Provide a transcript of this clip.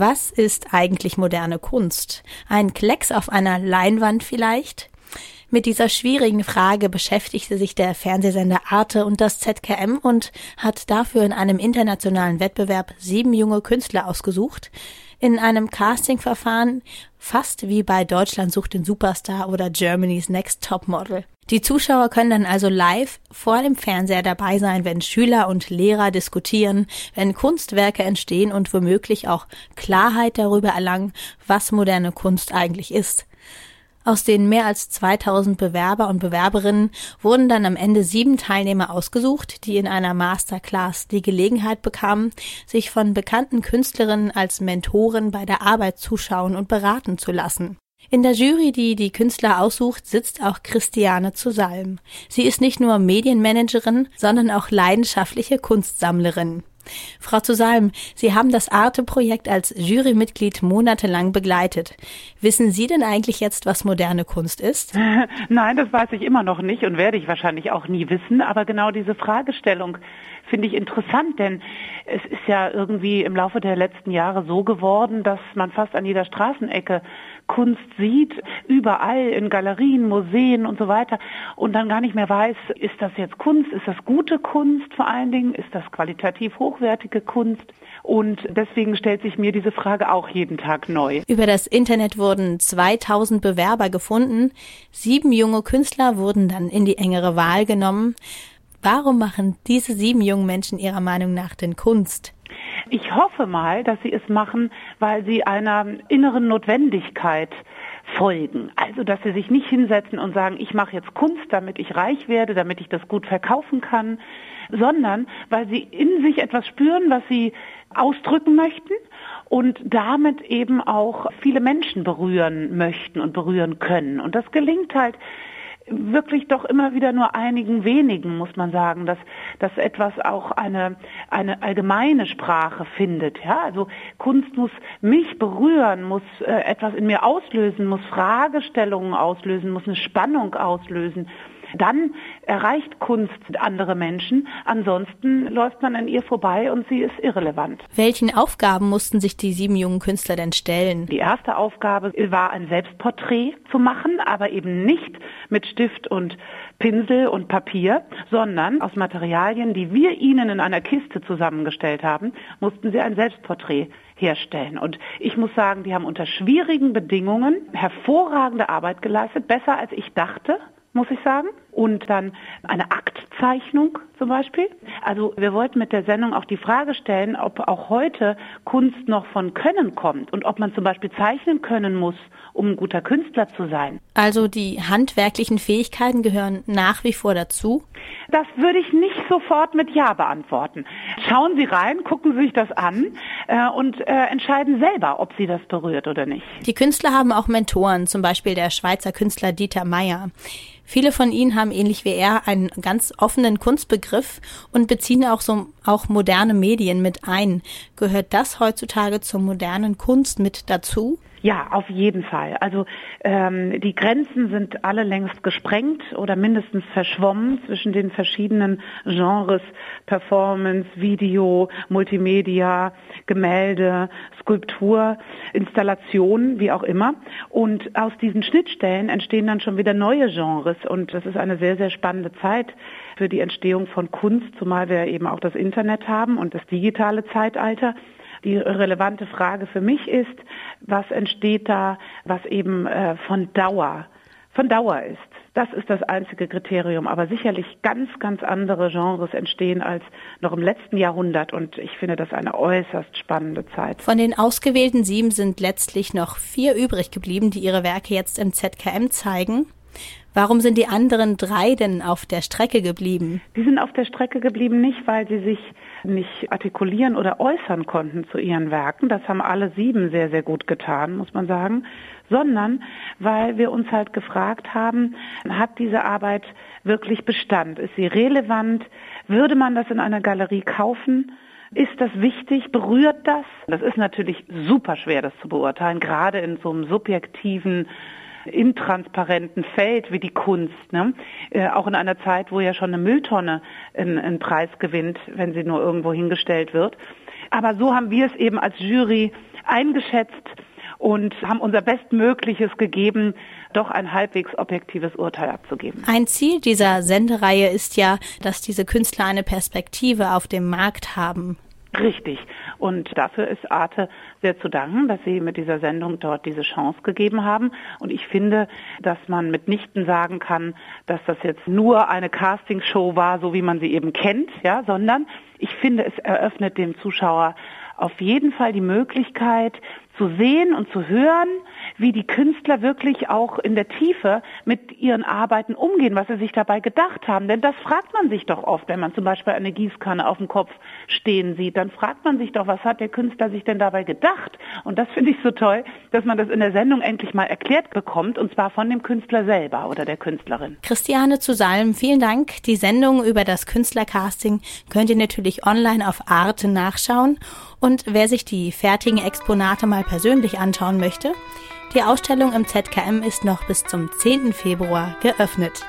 Was ist eigentlich moderne Kunst? Ein Klecks auf einer Leinwand vielleicht? Mit dieser schwierigen Frage beschäftigte sich der Fernsehsender Arte und das ZKM und hat dafür in einem internationalen Wettbewerb sieben junge Künstler ausgesucht. In einem Castingverfahren fast wie bei Deutschland sucht den Superstar oder Germany's Next Topmodel. Die Zuschauer können dann also live vor dem Fernseher dabei sein, wenn Schüler und Lehrer diskutieren, wenn Kunstwerke entstehen und womöglich auch Klarheit darüber erlangen, was moderne Kunst eigentlich ist. Aus den mehr als 2000 Bewerber und Bewerberinnen wurden dann am Ende sieben Teilnehmer ausgesucht, die in einer Masterclass die Gelegenheit bekamen, sich von bekannten Künstlerinnen als Mentoren bei der Arbeit zuschauen und beraten zu lassen. In der Jury, die die Künstler aussucht, sitzt auch Christiane zu Salm. Sie ist nicht nur Medienmanagerin, sondern auch leidenschaftliche Kunstsammlerin. Frau zu Salm, Sie haben das Arte-Projekt als Jurymitglied monatelang begleitet. Wissen Sie denn eigentlich jetzt, was moderne Kunst ist? Nein, das weiß ich immer noch nicht und werde ich wahrscheinlich auch nie wissen. Aber genau diese Fragestellung finde ich interessant, denn es ist ja irgendwie im Laufe der letzten Jahre so geworden, dass man fast an jeder Straßenecke Kunst sieht, überall in Galerien, Museen und so weiter und dann gar nicht mehr weiß, ist das jetzt Kunst, ist das gute Kunst vor allen Dingen, ist das qualitativ hochwertige Kunst? Und deswegen stellt sich mir diese Frage auch jeden Tag neu. Über das Internet wurden 2000 Bewerber gefunden. Sieben junge Künstler wurden dann in die engere Wahl genommen. Warum machen diese sieben jungen Menschen Ihrer Meinung nach denn Kunst? Ich hoffe mal, dass sie es machen, weil sie einer inneren Notwendigkeit folgen. Also, dass sie sich nicht hinsetzen und sagen, ich mache jetzt Kunst, damit ich reich werde, damit ich das gut verkaufen kann, sondern weil sie in sich etwas spüren, was sie ausdrücken möchten und damit eben auch viele Menschen berühren möchten und berühren können. Und das gelingt halt wirklich doch immer wieder nur einigen wenigen, muss man sagen, dass, dass etwas auch eine, eine allgemeine Sprache findet. Ja, also Kunst muss mich berühren, muss äh, etwas in mir auslösen, muss Fragestellungen auslösen, muss eine Spannung auslösen dann erreicht Kunst andere Menschen. Ansonsten läuft man an ihr vorbei und sie ist irrelevant. Welchen Aufgaben mussten sich die sieben jungen Künstler denn stellen? Die erste Aufgabe war ein Selbstporträt zu machen, aber eben nicht mit Stift und Pinsel und Papier, sondern aus Materialien, die wir ihnen in einer Kiste zusammengestellt haben, mussten sie ein Selbstporträt herstellen. Und ich muss sagen, die haben unter schwierigen Bedingungen hervorragende Arbeit geleistet, besser als ich dachte muss ich sagen. Und dann eine Aktzeichnung zum Beispiel. Also wir wollten mit der Sendung auch die Frage stellen, ob auch heute Kunst noch von Können kommt und ob man zum Beispiel zeichnen können muss, um ein guter Künstler zu sein. Also die handwerklichen Fähigkeiten gehören nach wie vor dazu? Das würde ich nicht sofort mit Ja beantworten. Schauen Sie rein, gucken Sie sich das an äh, und äh, entscheiden selber, ob Sie das berührt oder nicht. Die Künstler haben auch Mentoren, zum Beispiel der Schweizer Künstler Dieter Meyer. Viele von ihnen haben ähnlich wie er einen ganz offenen Kunstbegriff und beziehen auch so auch moderne Medien mit ein. Gehört das heutzutage zur modernen Kunst mit dazu? Ja, auf jeden Fall. Also ähm, die Grenzen sind alle längst gesprengt oder mindestens verschwommen zwischen den verschiedenen Genres Performance, Video, Multimedia, Gemälde, Skulptur, Installation, wie auch immer. Und aus diesen Schnittstellen entstehen dann schon wieder neue Genres und das ist eine sehr, sehr spannende Zeit für die Entstehung von Kunst, zumal wir eben auch das Internet haben und das digitale Zeitalter. Die relevante Frage für mich ist, was entsteht da, was eben äh, von Dauer, von Dauer ist. Das ist das einzige Kriterium. Aber sicherlich ganz, ganz andere Genres entstehen als noch im letzten Jahrhundert. Und ich finde das eine äußerst spannende Zeit. Von den ausgewählten sieben sind letztlich noch vier übrig geblieben, die ihre Werke jetzt im ZKM zeigen. Warum sind die anderen drei denn auf der Strecke geblieben? Die sind auf der Strecke geblieben nicht, weil sie sich nicht artikulieren oder äußern konnten zu ihren Werken. Das haben alle sieben sehr, sehr gut getan, muss man sagen. Sondern weil wir uns halt gefragt haben, hat diese Arbeit wirklich Bestand? Ist sie relevant? Würde man das in einer Galerie kaufen? Ist das wichtig? Berührt das? Das ist natürlich super schwer, das zu beurteilen, gerade in so einem subjektiven intransparenten Feld wie die Kunst. Ne? Äh, auch in einer Zeit, wo ja schon eine Mülltonne einen, einen Preis gewinnt, wenn sie nur irgendwo hingestellt wird. Aber so haben wir es eben als Jury eingeschätzt und haben unser Bestmögliches gegeben, doch ein halbwegs objektives Urteil abzugeben. Ein Ziel dieser Sendereihe ist ja, dass diese Künstler eine Perspektive auf dem Markt haben. Richtig. Und dafür ist Arte sehr zu danken, dass sie mit dieser Sendung dort diese Chance gegeben haben. Und ich finde, dass man mitnichten sagen kann, dass das jetzt nur eine Castingshow war, so wie man sie eben kennt, ja, sondern ich finde, es eröffnet dem Zuschauer auf jeden Fall die Möglichkeit zu sehen und zu hören, wie die Künstler wirklich auch in der Tiefe mit ihren Arbeiten umgehen, was sie sich dabei gedacht haben. Denn das fragt man sich doch oft, wenn man zum Beispiel eine Gießkanne auf dem Kopf stehen sieht. Dann fragt man sich doch, was hat der Künstler sich denn dabei gedacht? Und das finde ich so toll, dass man das in der Sendung endlich mal erklärt bekommt, und zwar von dem Künstler selber oder der Künstlerin. Christiane zu Salm, vielen Dank. Die Sendung über das Künstlercasting könnt ihr natürlich online auf Arte nachschauen. Und wer sich die fertigen Exponate mal persönlich anschauen möchte, die Ausstellung im ZKM ist noch bis zum 10. Februar geöffnet.